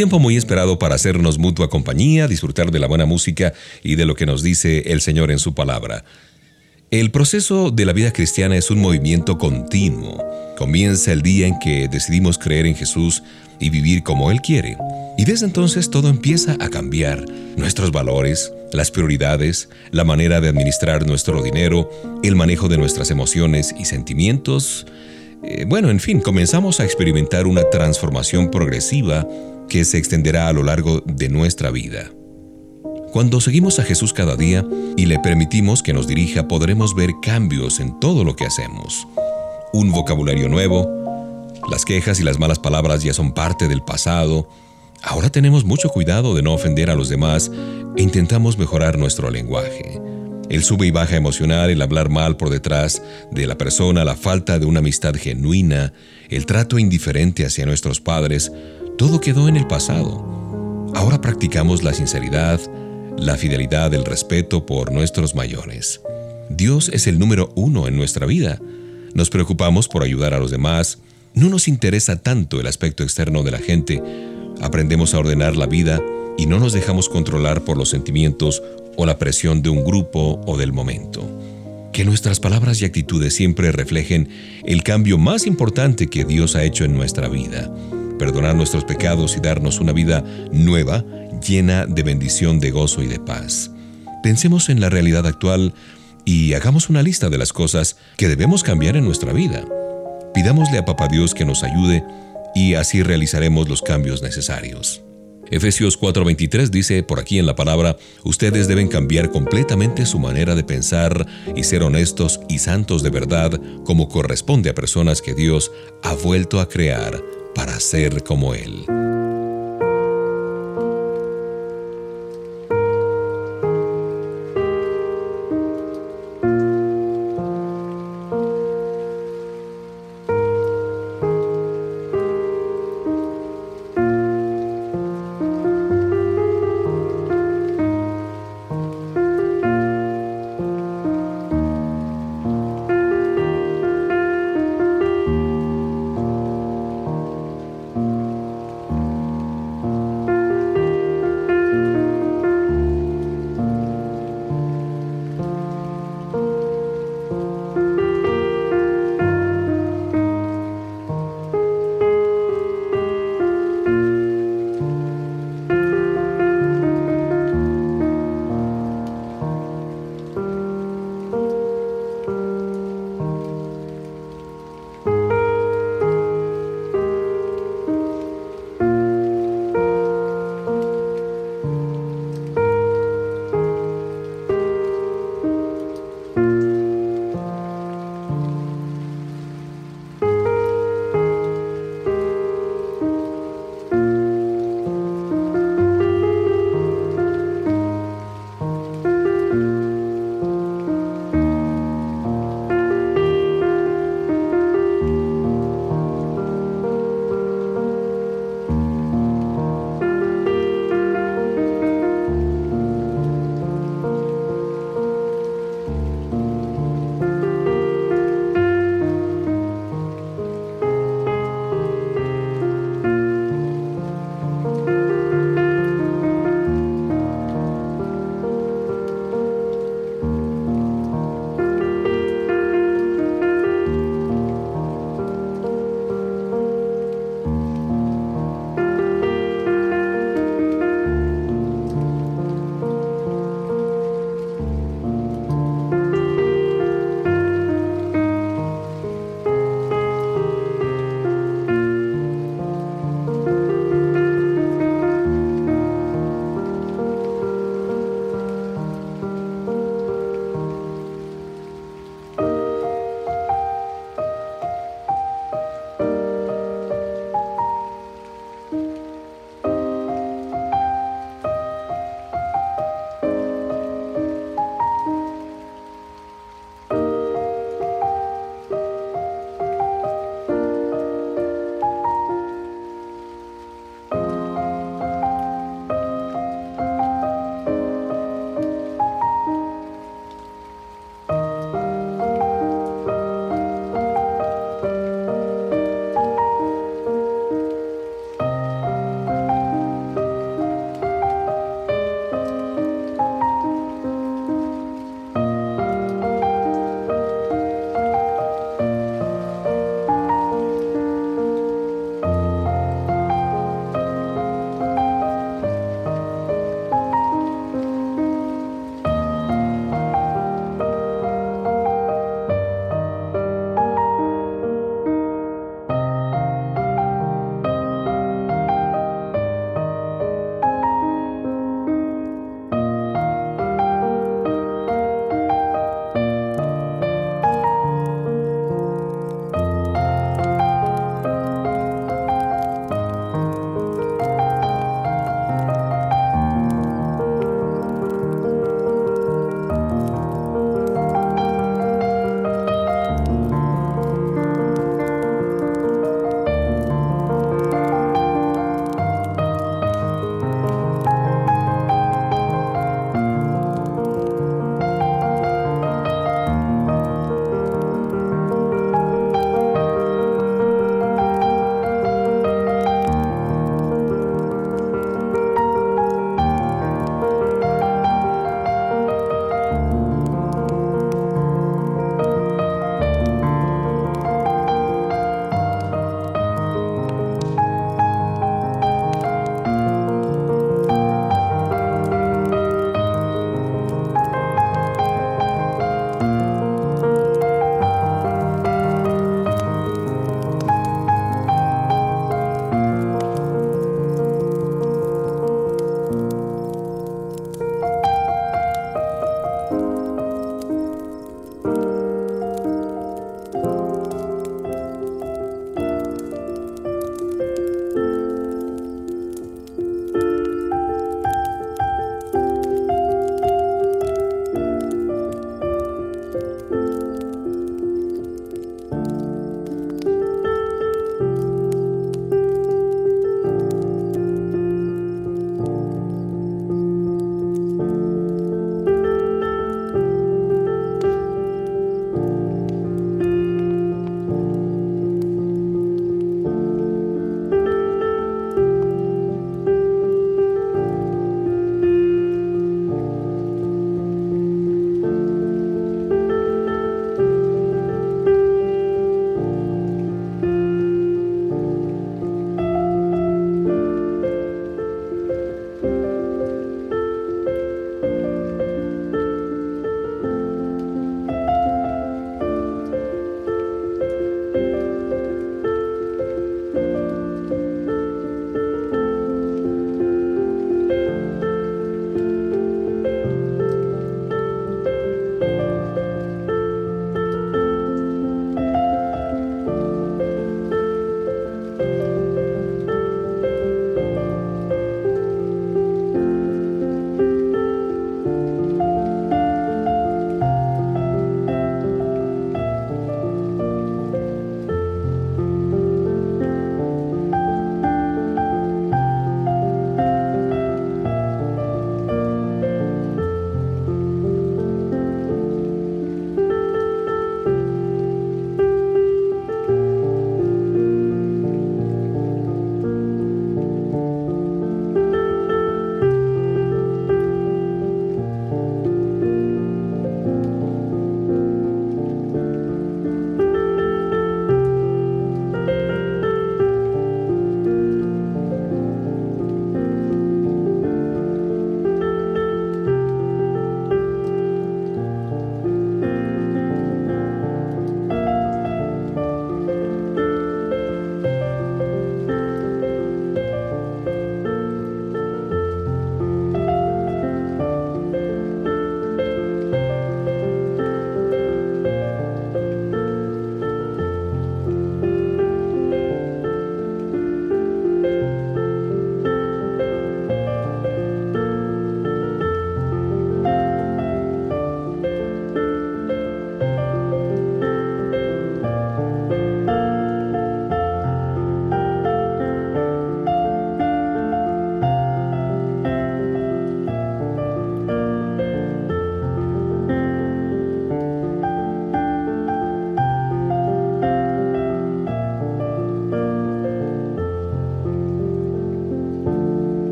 Tiempo muy esperado para hacernos mutua compañía, disfrutar de la buena música y de lo que nos dice el Señor en su palabra. El proceso de la vida cristiana es un movimiento continuo. Comienza el día en que decidimos creer en Jesús y vivir como Él quiere. Y desde entonces todo empieza a cambiar. Nuestros valores, las prioridades, la manera de administrar nuestro dinero, el manejo de nuestras emociones y sentimientos. Eh, bueno, en fin, comenzamos a experimentar una transformación progresiva que se extenderá a lo largo de nuestra vida. Cuando seguimos a Jesús cada día y le permitimos que nos dirija, podremos ver cambios en todo lo que hacemos. Un vocabulario nuevo, las quejas y las malas palabras ya son parte del pasado. Ahora tenemos mucho cuidado de no ofender a los demás e intentamos mejorar nuestro lenguaje. El sube y baja emocional, el hablar mal por detrás de la persona, la falta de una amistad genuina, el trato indiferente hacia nuestros padres, todo quedó en el pasado. Ahora practicamos la sinceridad, la fidelidad, el respeto por nuestros mayores. Dios es el número uno en nuestra vida. Nos preocupamos por ayudar a los demás. No nos interesa tanto el aspecto externo de la gente. Aprendemos a ordenar la vida y no nos dejamos controlar por los sentimientos o la presión de un grupo o del momento. Que nuestras palabras y actitudes siempre reflejen el cambio más importante que Dios ha hecho en nuestra vida. Perdonar nuestros pecados y darnos una vida nueva llena de bendición, de gozo y de paz. Pensemos en la realidad actual y hagamos una lista de las cosas que debemos cambiar en nuestra vida. Pidámosle a Papá Dios que nos ayude y así realizaremos los cambios necesarios. Efesios 4:23 dice por aquí en la palabra, ustedes deben cambiar completamente su manera de pensar y ser honestos y santos de verdad como corresponde a personas que Dios ha vuelto a crear para ser como Él.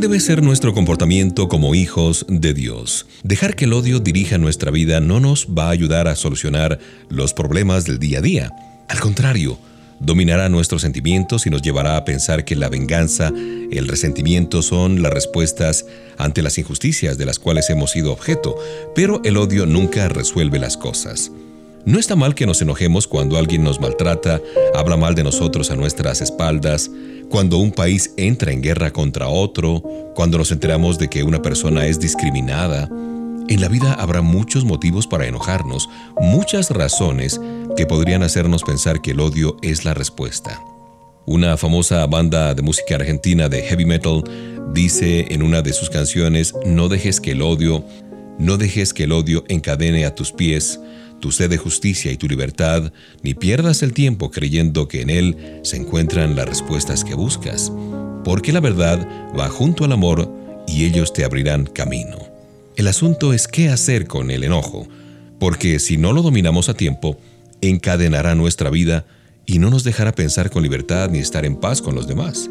¿Cuál debe ser nuestro comportamiento como hijos de Dios? Dejar que el odio dirija nuestra vida no nos va a ayudar a solucionar los problemas del día a día. Al contrario, dominará nuestros sentimientos y nos llevará a pensar que la venganza, el resentimiento son las respuestas ante las injusticias de las cuales hemos sido objeto, pero el odio nunca resuelve las cosas. No está mal que nos enojemos cuando alguien nos maltrata, habla mal de nosotros a nuestras espaldas, cuando un país entra en guerra contra otro, cuando nos enteramos de que una persona es discriminada. En la vida habrá muchos motivos para enojarnos, muchas razones que podrían hacernos pensar que el odio es la respuesta. Una famosa banda de música argentina de heavy metal dice en una de sus canciones, no dejes que el odio, no dejes que el odio encadene a tus pies, tu sed de justicia y tu libertad, ni pierdas el tiempo creyendo que en él se encuentran las respuestas que buscas, porque la verdad va junto al amor y ellos te abrirán camino. El asunto es qué hacer con el enojo, porque si no lo dominamos a tiempo, encadenará nuestra vida y no nos dejará pensar con libertad ni estar en paz con los demás.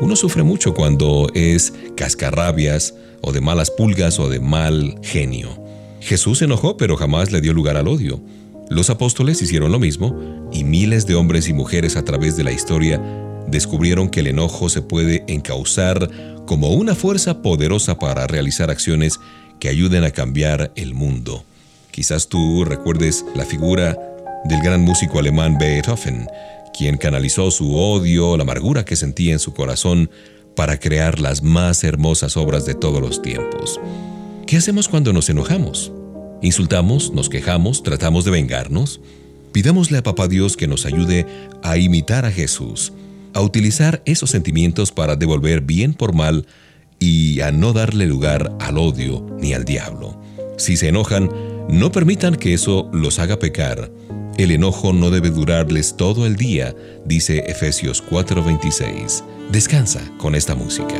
Uno sufre mucho cuando es cascarrabias o de malas pulgas o de mal genio. Jesús se enojó, pero jamás le dio lugar al odio. Los apóstoles hicieron lo mismo y miles de hombres y mujeres a través de la historia descubrieron que el enojo se puede encauzar como una fuerza poderosa para realizar acciones que ayuden a cambiar el mundo. Quizás tú recuerdes la figura del gran músico alemán Beethoven, quien canalizó su odio, la amargura que sentía en su corazón para crear las más hermosas obras de todos los tiempos. ¿Qué hacemos cuando nos enojamos? ¿Insultamos, nos quejamos, tratamos de vengarnos? Pidámosle a Papá Dios que nos ayude a imitar a Jesús, a utilizar esos sentimientos para devolver bien por mal y a no darle lugar al odio ni al diablo. Si se enojan, no permitan que eso los haga pecar. El enojo no debe durarles todo el día, dice Efesios 4:26. Descansa con esta música.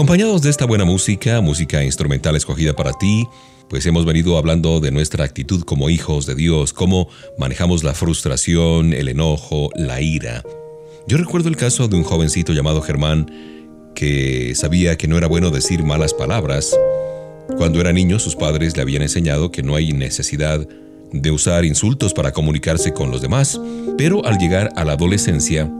Acompañados de esta buena música, música instrumental escogida para ti, pues hemos venido hablando de nuestra actitud como hijos de Dios, cómo manejamos la frustración, el enojo, la ira. Yo recuerdo el caso de un jovencito llamado Germán que sabía que no era bueno decir malas palabras. Cuando era niño sus padres le habían enseñado que no hay necesidad de usar insultos para comunicarse con los demás, pero al llegar a la adolescencia,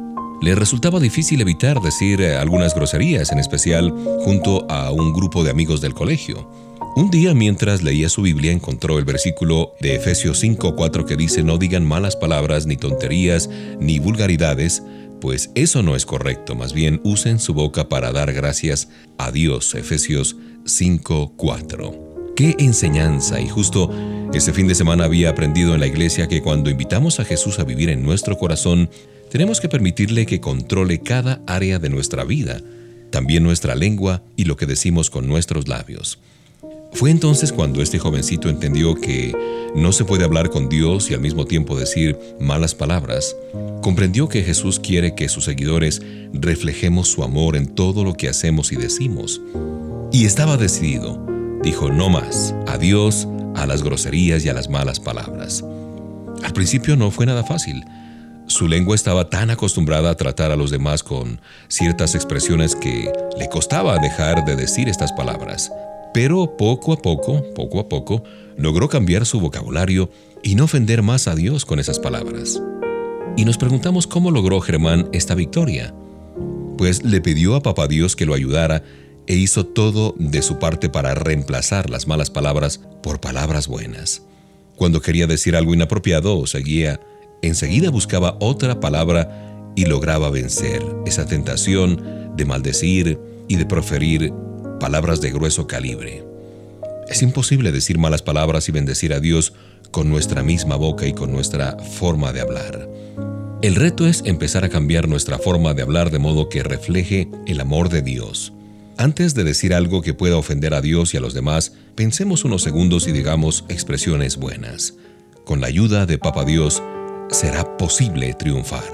le resultaba difícil evitar decir eh, algunas groserías, en especial junto a un grupo de amigos del colegio. Un día mientras leía su Biblia encontró el versículo de Efesios 5:4 que dice no digan malas palabras, ni tonterías, ni vulgaridades, pues eso no es correcto, más bien usen su boca para dar gracias a Dios. Efesios 5:4. Qué enseñanza y justo este fin de semana había aprendido en la iglesia que cuando invitamos a Jesús a vivir en nuestro corazón, tenemos que permitirle que controle cada área de nuestra vida, también nuestra lengua y lo que decimos con nuestros labios. Fue entonces cuando este jovencito entendió que no se puede hablar con Dios y al mismo tiempo decir malas palabras. Comprendió que Jesús quiere que sus seguidores reflejemos su amor en todo lo que hacemos y decimos. Y estaba decidido. Dijo no más, adiós a las groserías y a las malas palabras. Al principio no fue nada fácil. Su lengua estaba tan acostumbrada a tratar a los demás con ciertas expresiones que le costaba dejar de decir estas palabras. Pero poco a poco, poco a poco, logró cambiar su vocabulario y no ofender más a Dios con esas palabras. Y nos preguntamos cómo logró Germán esta victoria. Pues le pidió a Papá Dios que lo ayudara e hizo todo de su parte para reemplazar las malas palabras por palabras buenas. Cuando quería decir algo inapropiado seguía enseguida buscaba otra palabra y lograba vencer esa tentación de maldecir y de proferir palabras de grueso calibre. Es imposible decir malas palabras y bendecir a Dios con nuestra misma boca y con nuestra forma de hablar. El reto es empezar a cambiar nuestra forma de hablar de modo que refleje el amor de Dios. Antes de decir algo que pueda ofender a Dios y a los demás, pensemos unos segundos y digamos expresiones buenas. Con la ayuda de Papa Dios, será posible triunfar.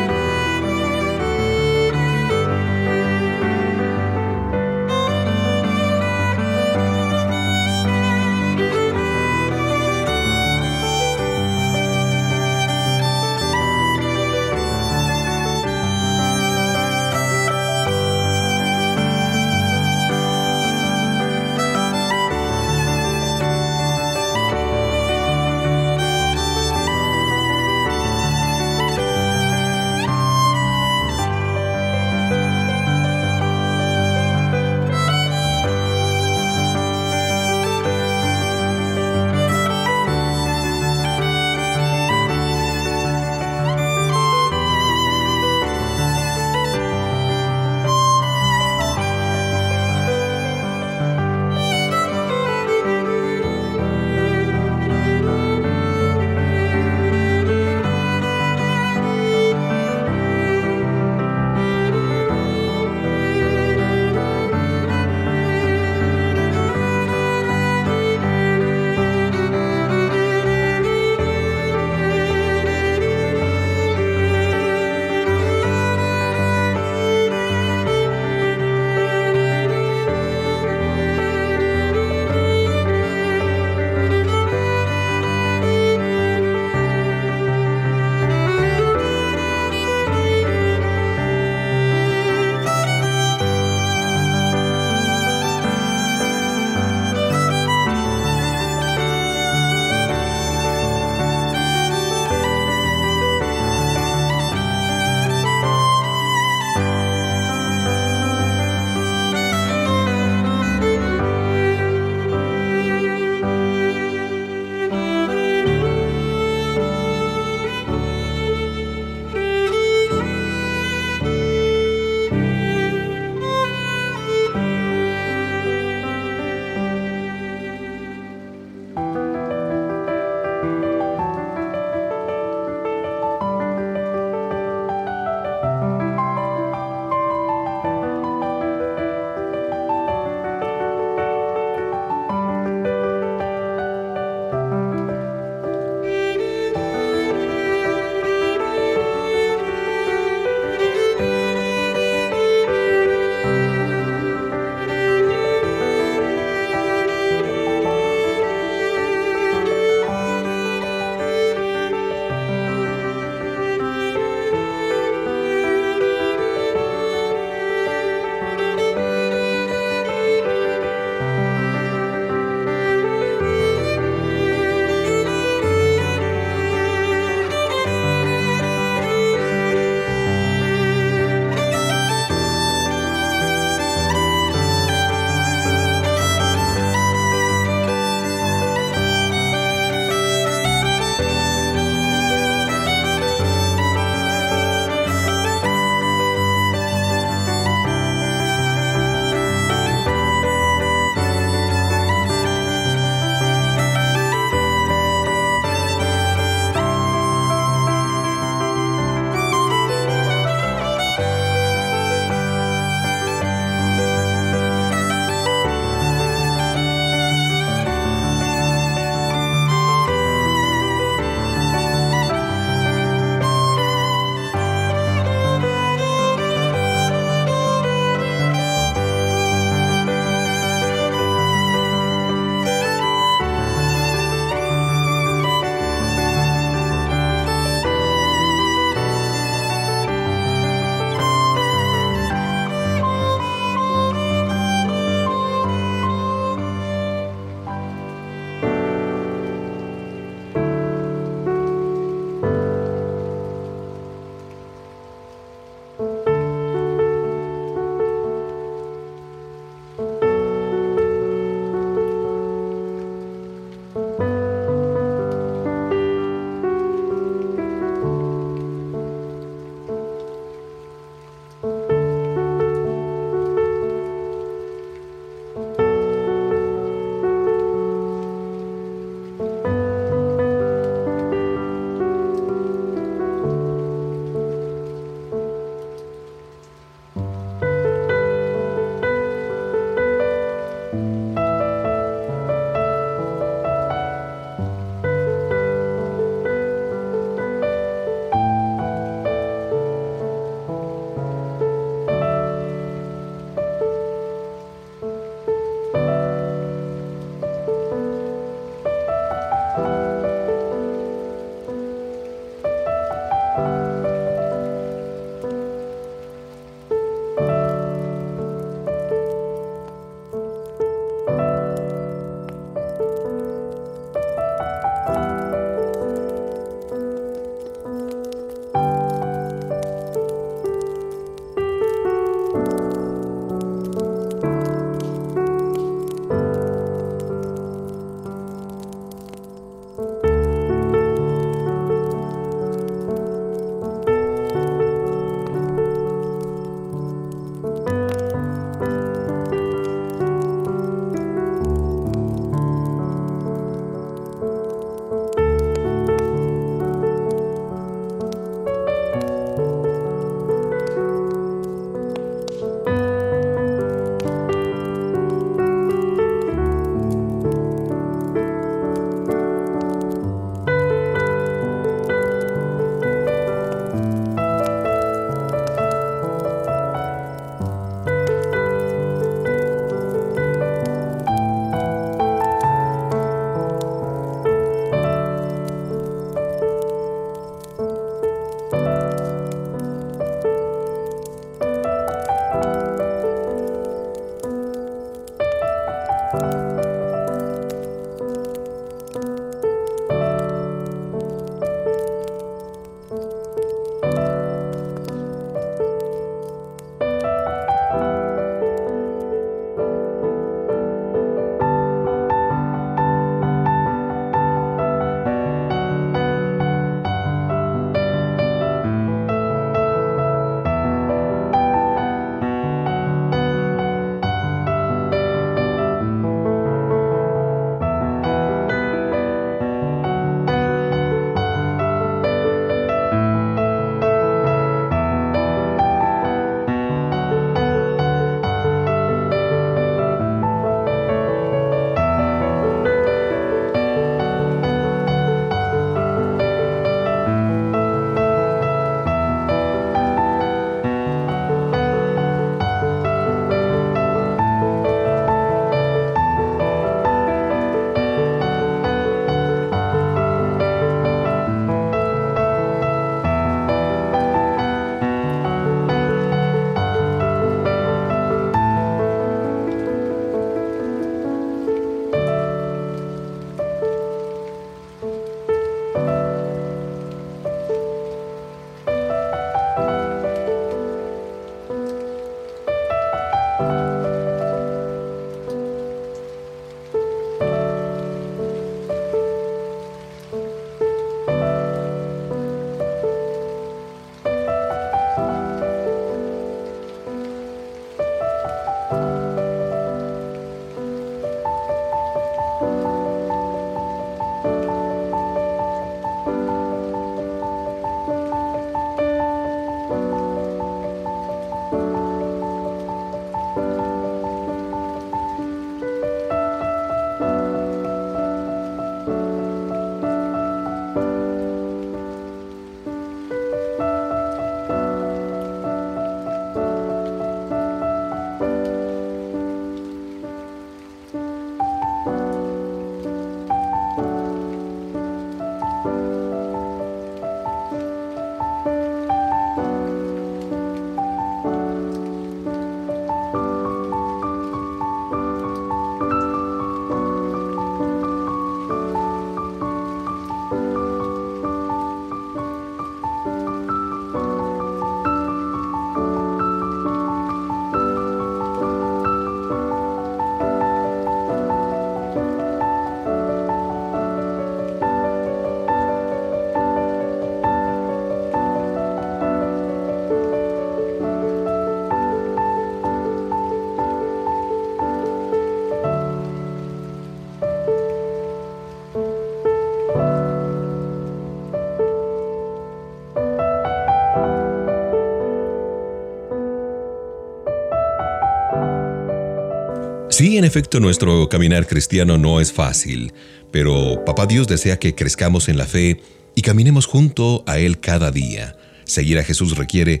Sí, en efecto, nuestro caminar cristiano no es fácil, pero Papá Dios desea que crezcamos en la fe y caminemos junto a Él cada día. Seguir a Jesús requiere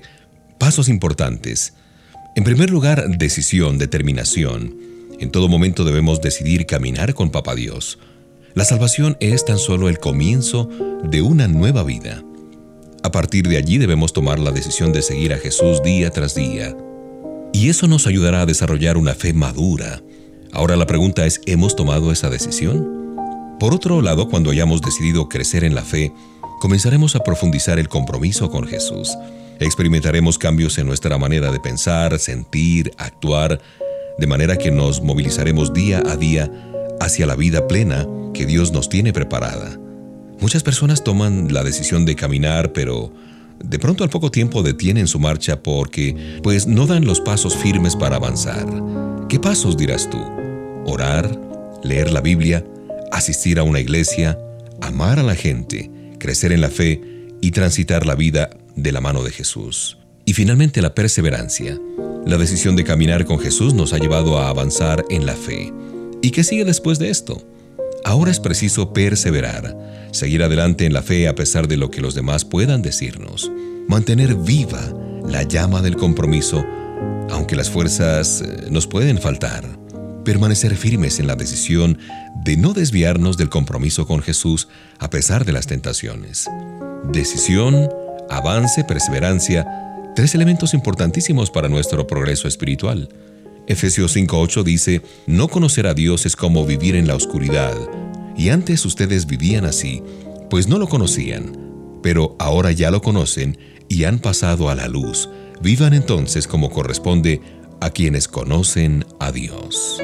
pasos importantes. En primer lugar, decisión, determinación. En todo momento debemos decidir caminar con Papá Dios. La salvación es tan solo el comienzo de una nueva vida. A partir de allí debemos tomar la decisión de seguir a Jesús día tras día. Y eso nos ayudará a desarrollar una fe madura. Ahora la pregunta es, ¿hemos tomado esa decisión? Por otro lado, cuando hayamos decidido crecer en la fe, comenzaremos a profundizar el compromiso con Jesús. Experimentaremos cambios en nuestra manera de pensar, sentir, actuar, de manera que nos movilizaremos día a día hacia la vida plena que Dios nos tiene preparada. Muchas personas toman la decisión de caminar, pero de pronto al poco tiempo detienen su marcha porque pues no dan los pasos firmes para avanzar. ¿Qué pasos dirás tú? Orar, leer la Biblia, asistir a una iglesia, amar a la gente, crecer en la fe y transitar la vida de la mano de Jesús. Y finalmente la perseverancia. La decisión de caminar con Jesús nos ha llevado a avanzar en la fe. ¿Y qué sigue después de esto? Ahora es preciso perseverar, seguir adelante en la fe a pesar de lo que los demás puedan decirnos, mantener viva la llama del compromiso, aunque las fuerzas eh, nos pueden faltar, permanecer firmes en la decisión de no desviarnos del compromiso con Jesús a pesar de las tentaciones. Decisión, avance, perseverancia, tres elementos importantísimos para nuestro progreso espiritual. Efesios 5.8 dice, No conocer a Dios es como vivir en la oscuridad, y antes ustedes vivían así, pues no lo conocían, pero ahora ya lo conocen y han pasado a la luz. Vivan entonces como corresponde a quienes conocen a Dios.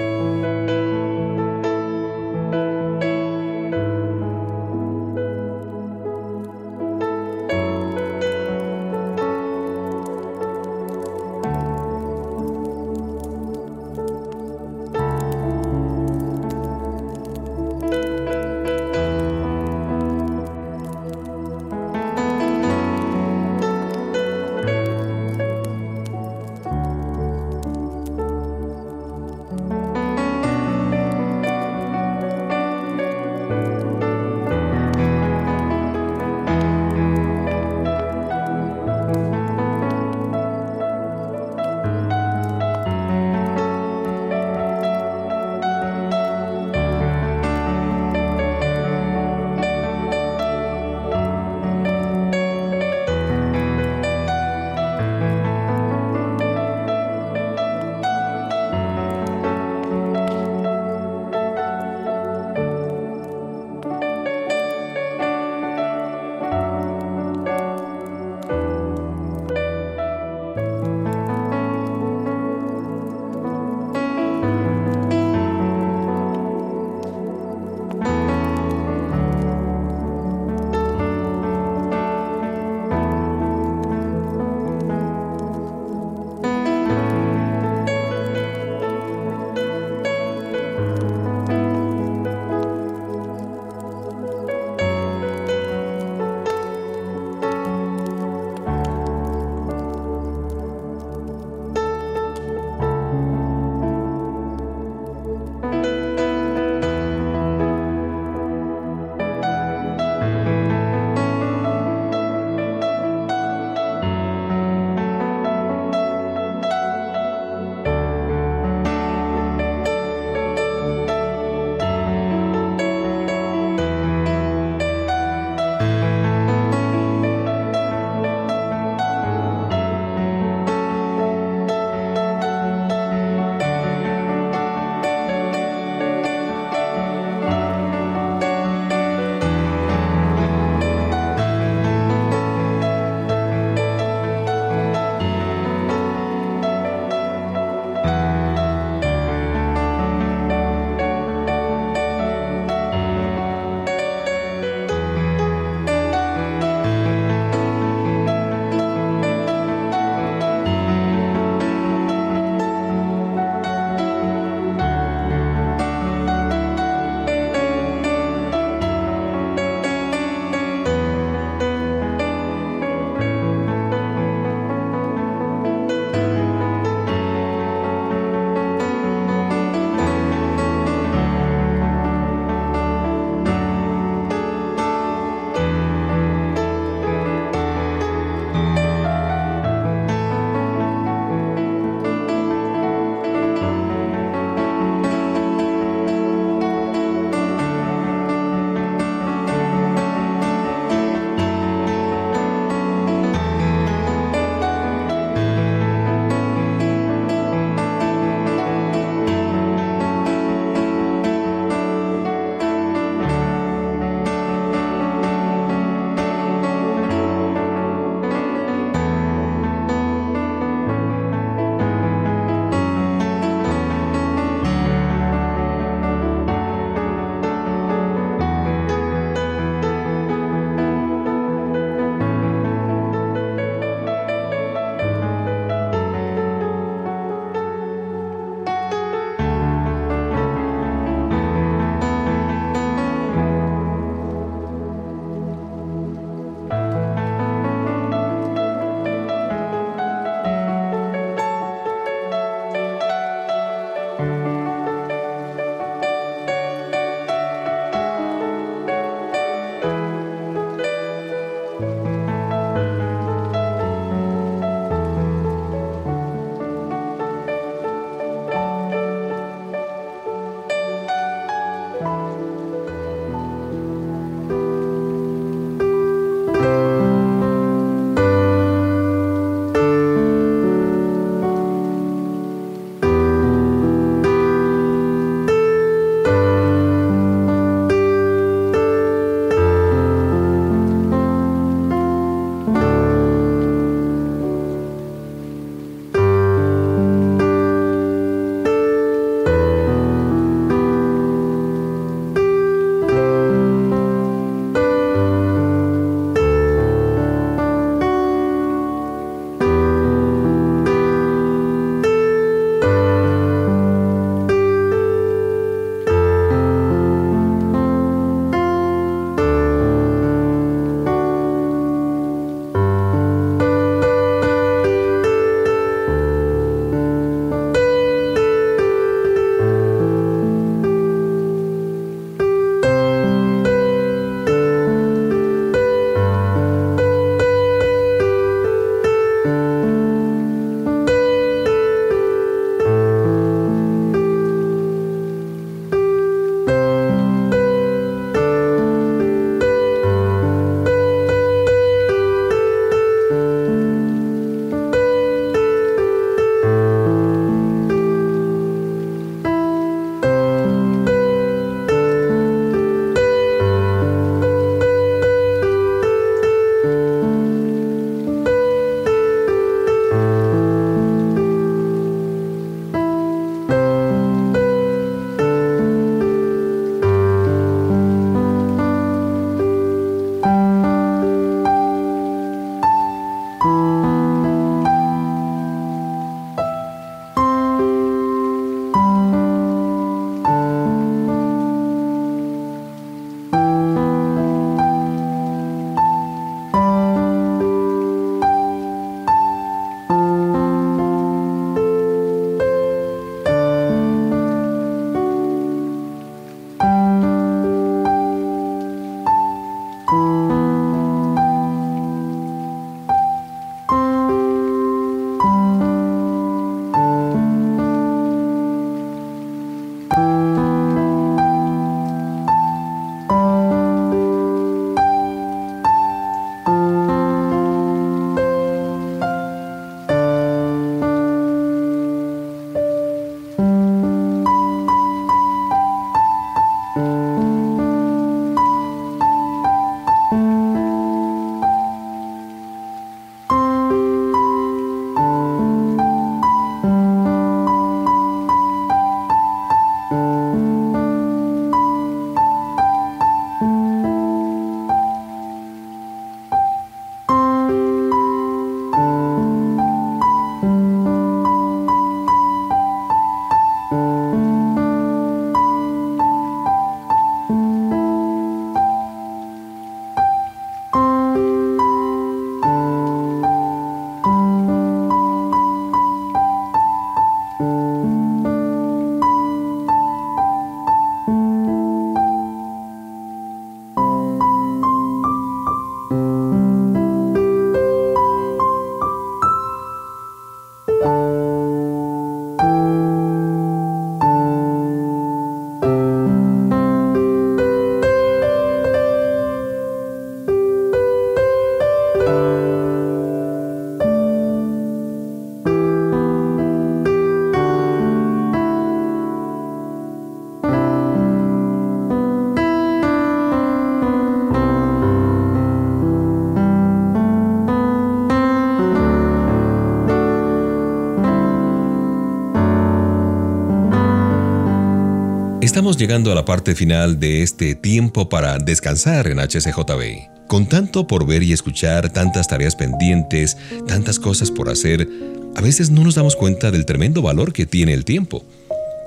Llegando a la parte final de este tiempo para descansar en HCJB. Con tanto por ver y escuchar, tantas tareas pendientes, tantas cosas por hacer, a veces no nos damos cuenta del tremendo valor que tiene el tiempo.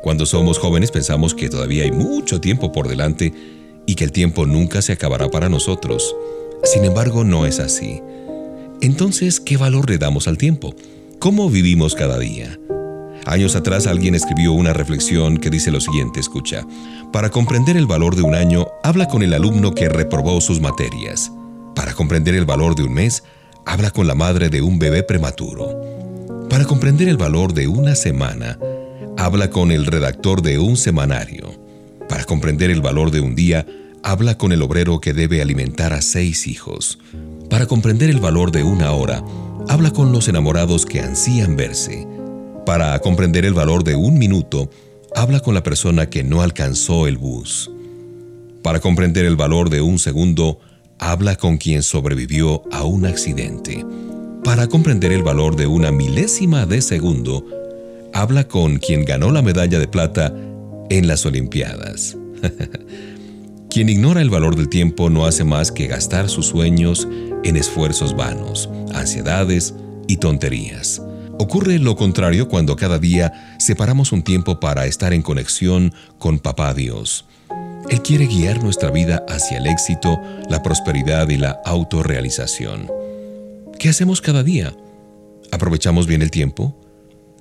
Cuando somos jóvenes pensamos que todavía hay mucho tiempo por delante y que el tiempo nunca se acabará para nosotros. Sin embargo, no es así. Entonces, ¿qué valor le damos al tiempo? ¿Cómo vivimos cada día? Años atrás alguien escribió una reflexión que dice lo siguiente, escucha, para comprender el valor de un año, habla con el alumno que reprobó sus materias. Para comprender el valor de un mes, habla con la madre de un bebé prematuro. Para comprender el valor de una semana, habla con el redactor de un semanario. Para comprender el valor de un día, habla con el obrero que debe alimentar a seis hijos. Para comprender el valor de una hora, habla con los enamorados que ansían verse. Para comprender el valor de un minuto, habla con la persona que no alcanzó el bus. Para comprender el valor de un segundo, habla con quien sobrevivió a un accidente. Para comprender el valor de una milésima de segundo, habla con quien ganó la medalla de plata en las Olimpiadas. quien ignora el valor del tiempo no hace más que gastar sus sueños en esfuerzos vanos, ansiedades y tonterías. Ocurre lo contrario cuando cada día separamos un tiempo para estar en conexión con Papá Dios. Él quiere guiar nuestra vida hacia el éxito, la prosperidad y la autorrealización. ¿Qué hacemos cada día? ¿Aprovechamos bien el tiempo?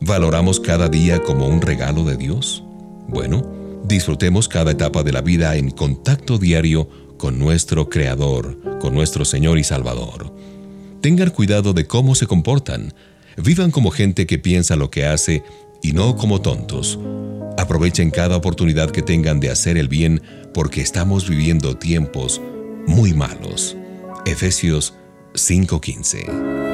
¿Valoramos cada día como un regalo de Dios? Bueno, disfrutemos cada etapa de la vida en contacto diario con nuestro Creador, con nuestro Señor y Salvador. Tengan cuidado de cómo se comportan, Vivan como gente que piensa lo que hace y no como tontos. Aprovechen cada oportunidad que tengan de hacer el bien porque estamos viviendo tiempos muy malos. Efesios 5:15